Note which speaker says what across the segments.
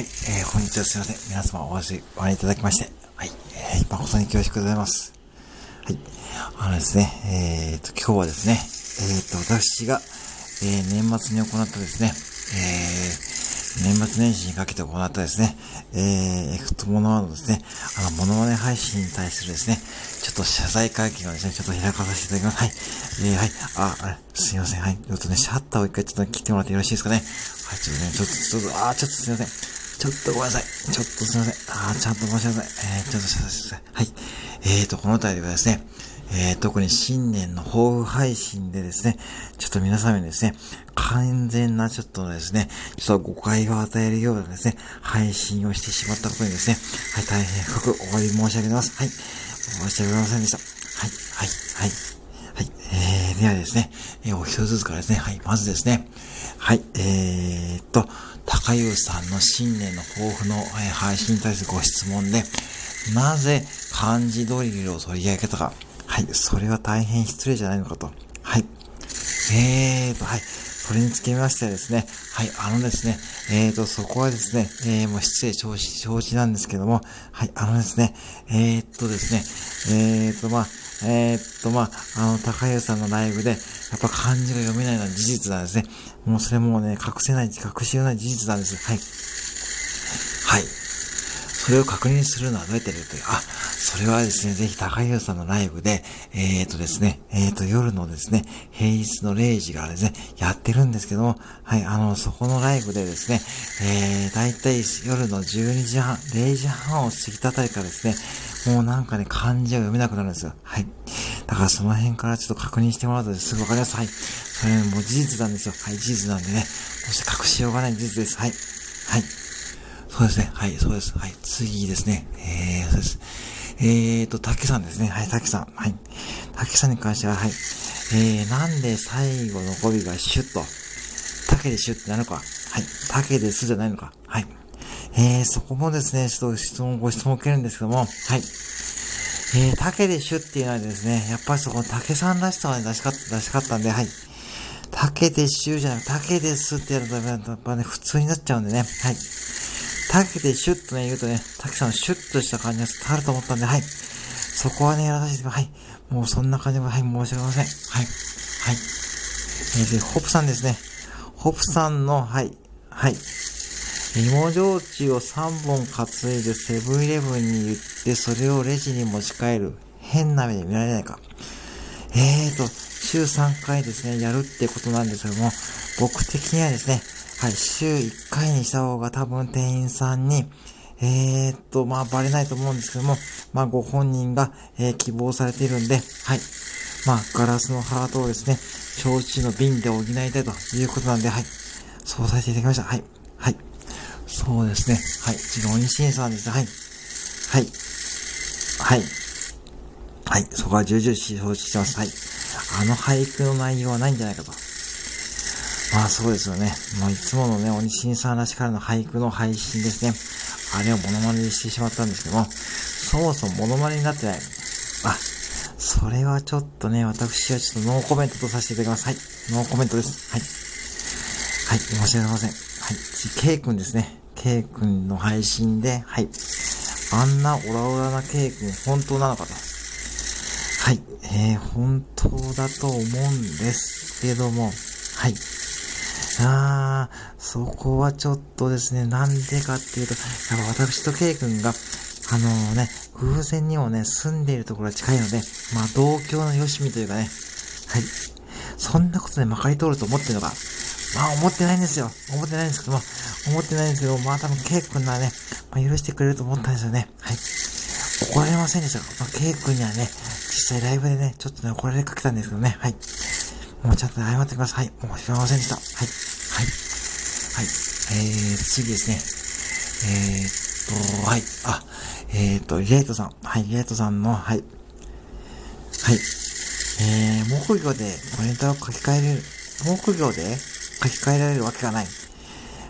Speaker 1: はい、えー、本日はすいません。皆様お話お会いいただきまして、はい、えー、誠に恐縮でございます。はい、あのですね、えーと、今日はですね、えーと、私が、えー、年末に行ったですね、えー、年末年始にかけて行ったですね、えー、エクトモノワードですね、あの、モノマネ配信に対するですね、ちょっと謝罪会見をですね、ちょっと開かさせていただきます。はい。えー、はい。あ、あれ、すいません。はい。ちょっとね、シャッターを一回ちょっと切ってもらってよろしいですかね。はい、ちょっとね、ちょっと、ちょっと、あ、ちょっとすいません。ちょっとごめんなさい。ちょっとすいません。あ、ちゃんと申し訳ない。えー、ちょっとすいません。はい。えーと、この度はですね、えー、特に新年の抱負配信でですね、ちょっと皆様にですね、完全なちょっとですね、ちょっと誤解を与えるようなですね、配信をしてしまったことにですね、はい、大変深くお詫び申し上げます。はい。申し訳ございませんでした。はい、はい、はい。はい、えー、ではですね、えー、お一つずつからですね、はい、まずですね、はい、えー、っと、高優さんの新年の抱負の、え、配信に対するご質問で、なぜ漢字ドリルを取り上げたか。はい、それは大変失礼じゃないのかと。はい。えーと、はい。それにつきましてですね、はい、あのですね、えーと、そこはですね、えー、もう失礼承知、承知なんですけども、はい、あのですね、えー、っとですね、えーと、まあ、えー、っと、まあ、あの、高優さんのライブで、やっぱ漢字が読めないのは事実なんですね。もうそれもうね、隠せない、隠しようない事実なんです。はい。はい。それを確認するのはどうやってやるという、あ、それはですね、ぜひ高優さんのライブで、えっ、ー、とですね、えっ、ー、と夜のですね、平日の0時からですね、やってるんですけども、はい、あの、そこのライブでですね、えー、だいたい夜の12時半、0時半を過ぎたあたりからですね、もうなんかね、漢字が読めなくなるんですよ。はい。だからその辺からちょっと確認してもらうとすぐわかります。はい。それも事実なんですよ。はい、事実なんでね。そして隠しようがない事実です。はい。はい。そうですね。はい、そうです。はい。次ですね。えー、そうです。えーと、竹さんですね。はい、竹さん。はい。竹さんに関しては、はい。えー、なんで最後の語尾がシュッと、竹でシュッってなるのか？はい。竹ですじゃないのか？はい。えー、そこもですね、ちょっと質問、ご質問を受けるんですけども、はい。えー、竹でシュっていうのはですね、やっぱりそこの、竹さんらしさを、ね、出しかった、出しかったんで、はい。竹でシュじゃなくて、竹ですってやると、やっぱね、普通になっちゃうんでね、はい。竹でシュッとね、言うとね、竹さんシュッとした感じが伝わると思ったんで、はい。そこはね、やらさせて、はい。もうそんな感じで、はい、申し訳ません。はい。はい。えー、で、ホップさんですね。ホップさんの、はい。はい。芋焼酎を3本担いでセブンイレブンに行って、それをレジに持ち帰る。変な目で見られないか。えーと、週3回ですね、やるってことなんですけども、僕的にはですね、はい、週1回にした方が多分店員さんに、えー、っと、まあ、バレないと思うんですけども、まあ、ご本人が、えー、希望されているんで、はい。まあ、ガラスのハートをですね、焼酎の瓶で補いたいということなんで、はい。そうさせていただきました。はい。はい。そうですね。はい。次、鬼審査です。はい。はい。はい。はい。そこは重々承知してます。はい。あの俳句の内容はないんじゃないかと。まあそうですよね。まあいつものね、鬼審さんらしからの俳句の配信ですね。あれをモノマネにしてしまったんですけども、そもそもモノマネになってない。あ、それはちょっとね、私はちょっとノーコメントとさせていただきます。はい。ノーコメントです。はい。はい。申し訳ありません。はい。次、K 君ですね。K 君の配信で、はい。あんなオラオラな K 君、本当なのかと。はい。えー、本当だと思うんですけども、はい。あー、そこはちょっとですね、なんでかっていうと、やっぱ私と K 君が、あのー、ね、偶然にもね、住んでいるところが近いので、まあ、同郷のよしみというかね、はい。そんなことでまかり通ると思ってるのか。まあ、思ってないんですよ。思ってないんですけども、思ってないんですけど、まあ、多分 K 君ならね、まあ、許してくれると思ったんですよね。はい。怒られませんでした。まあ、K 君にはね、実際ライブでね、ちょっとね、怒られかけたんですけどね。はい。もうちゃんと謝ってください。はい。もうしませんでした。はい。はい。えー、次ですね。えー、っと、はい。あ、えー、っと、リエイトさん。はい、リエイトさんの、はい。はい。えー、木魚でコメントを書き換える、木魚で書き換えられるわけがない。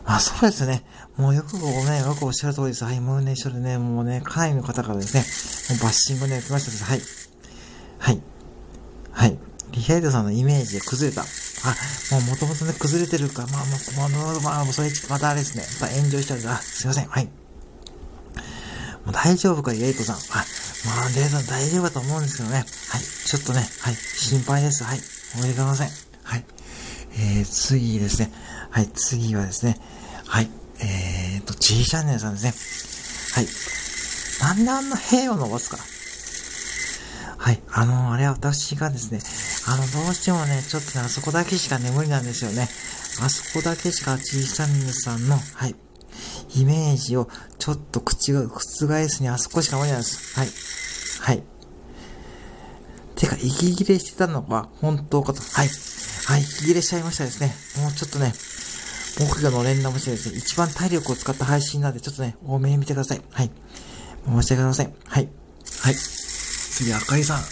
Speaker 1: まあそうですね。もうよくごね、よくおっしゃる通りです。はい、もうね、一緒でね、もうね、かなりの方からですね、もうバッシングね、来ましたです。はい。はい。はい。リヒャイドさんのイメージで崩れた。あ、もう元々ね、崩れてるか、まあ、もう、まあ、まあ、もうそれちょっとまたあれですね。また炎上しちゃうんで、あ、すいません。はい。もう大丈夫か、イエイトさん。あ、まあ、レイさん大丈夫だと思うんですけどね。はい。ちょっとね、はい。心配です。はい。申し訳ございません。はい。えー、次ですね。はい。次はですね。はい。えーと、G チャンネルさんですね。はい。なんであんな兵を伸ばすかはい。あの、あれは私がですね、あの、どうしてもね、ちょっとね、あそこだけしか眠りなんですよね。あそこだけしか G チャンネルさんの、はい。イメージをちょっと口が覆すにあそこしか無理なんです。はい。はい。てか、息切れしてたのが本当かと。はい。はい、息切れしちゃいましたですね。もうちょっとね、僕がの連絡もしてですね、一番体力を使った配信なんで、ちょっとね、多めに見てください。はい。申し訳ありません。はい。はい。次、赤井さん。あ、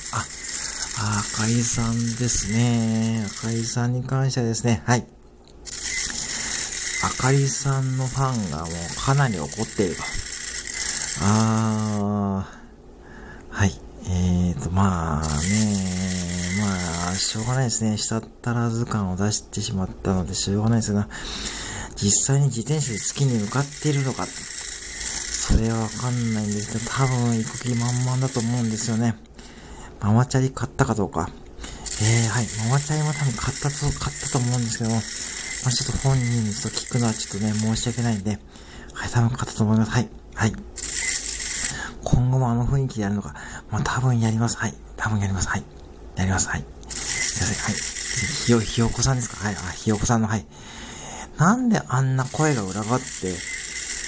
Speaker 1: 赤井さんですね。赤井さんに関してはですね、はい。あかりさんのファンがもうかなり怒っていると。あー、はい。えーと、まあね、まあ、しょうがないですね。したったらず感を出してしまったので、しょうがないですが、実際に自転車で月に向かっているのか、それはわかんないんですけど、多分行く気満々だと思うんですよね。ママチャリ買ったかどうか。えー、はい。ママチャリも多分買ったと、買ったと思うんですけども、まあ、ちょっと本人にちょっと聞くのはちょっとね、申し訳ないんで、はい、多分買ったと思います。はい。はい。今後もあの雰囲気でやるのか、まあ、多分やります。はい。多分やります。はい。やります。はい。すいません。はい。ひよ、ひよこさんですか？はい。あ、ひよこさんの、はい。なんであんな声が裏返って、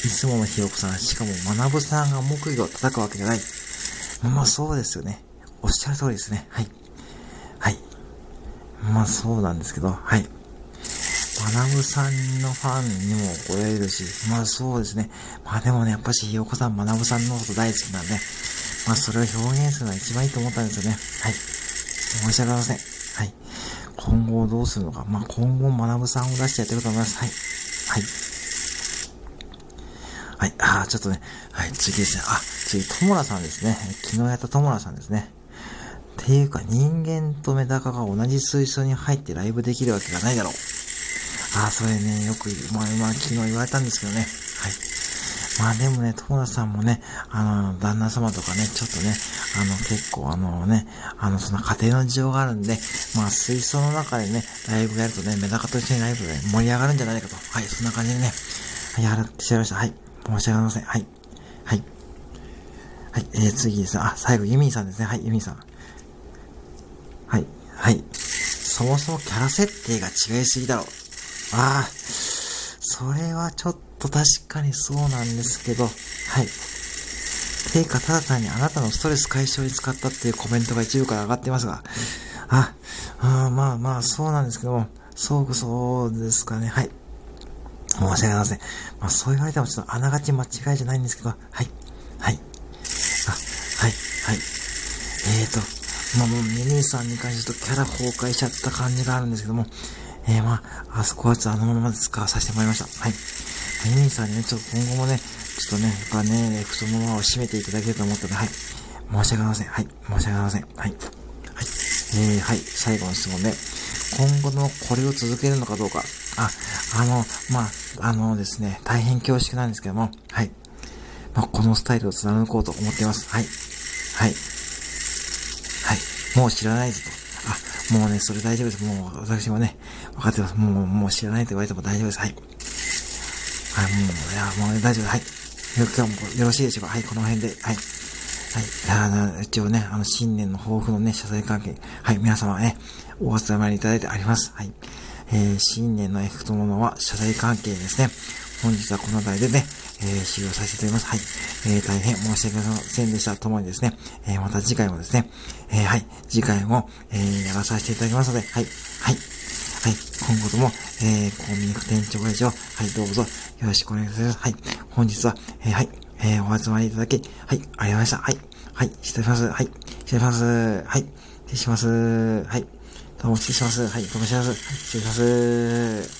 Speaker 1: いつものひよこさん、しかも学さんが木魚を叩くわけじゃない。まあそうですよね。おっしゃる通りですね。はい。はい。まあそうなんですけど、はい。学さんのファンにも怒られるし、まあそうですね。まあでもね、やっぱしひよこさん、学さんのこと大好きなんで、まあそれを表現するのが一番いいと思ったんですよね。はい。申し訳ございません。はい。今後どうするのか。まあ今後学さんを出してやってると思います。はい。はい。はい。ああ、ちょっとね。はい。次ですね。あ、次、ともらさんですね。昨日やったともらさんですね。っていうか、人間とメダカが同じ水槽に入ってライブできるわけがないだろう。ああ、それね、よく、まあ、まあ、昨日言われたんですけどね。はい。まあでもね、友田さんもね、あの、旦那様とかね、ちょっとね、あの、結構あのね、あの、その家庭の事情があるんで、まあ水槽の中でね、ライブやるとね、メダカと一緒にライブで盛り上がるんじゃないかと。はい、そんな感じでね、やらってしまいました。はい、申し訳ありません。はい、はい。はい、えー、次ですあ、最後、ユミンさんですね。はい、ユミンさん。はい、はい。そもそもキャラ設定が違いすぎだろう。ああ、それはちょっと確かにそうなんですけど、はい。てか、ただ単にあなたのストレス解消に使ったっていうコメントが一部から上がってますが、あ、あまあまあ、そうなんですけども、そうそうですかね、はい。申し訳ありません。まあ、そう言われてもちょっとあながち間違いじゃないんですけど、はい。はい。あ、はい。はい。えーと、まあもうミニーさんに関してとキャラ崩壊しちゃった感じがあるんですけども、えー、まあ、あそこはちょっとあのまま使わさせてもらいました。はい。ユニさんにね、ちょっと今後もね、ちょっとね、やっぱね、太ももを締めていただけると思ったので、はい。申し訳ありません。はい。申し訳ありません。はい。はい。えー、はい。最後の質問で、今後のこれを続けるのかどうか。あ、あの、まあ、あのですね、大変恐縮なんですけども、はい。まあ、このスタイルを貫こうと思っています。はい。はい。はい。もう知らないぞと。あ、もうね、それ大丈夫です。もう、私もね、分かってます。もう、もう知らないと言われても大丈夫です。はい。はい、もう、いや、もう、ね、大丈夫ですはい。今日もよろしいでしょうかはい、この辺で。はい。はい。あ一応ね、あの、新年の抱負のね、謝罪関係。はい、皆様ね、お集まりいただいてあります。はい。えー、新年のエフトものは謝罪関係ですね。本日はこの辺りでね、えー、終了させていただきます。はい。えー、大変申し訳ありませんでしたともにですね、えー、また次回もですね、えー、はい、次回も、えー、やらさせていただきますので、はい、はい。はい。今後とも、えー、コンビニ店長会長、はい、どうぞよろしくお願いします。はい。本日は、えー、はい、えー、お集まりいただき、はい、ありがとうございました。はい。はい、失礼します。はい。失礼します。はい。失礼します。はい。どうも失礼します。はい。どうも失礼します。失礼します。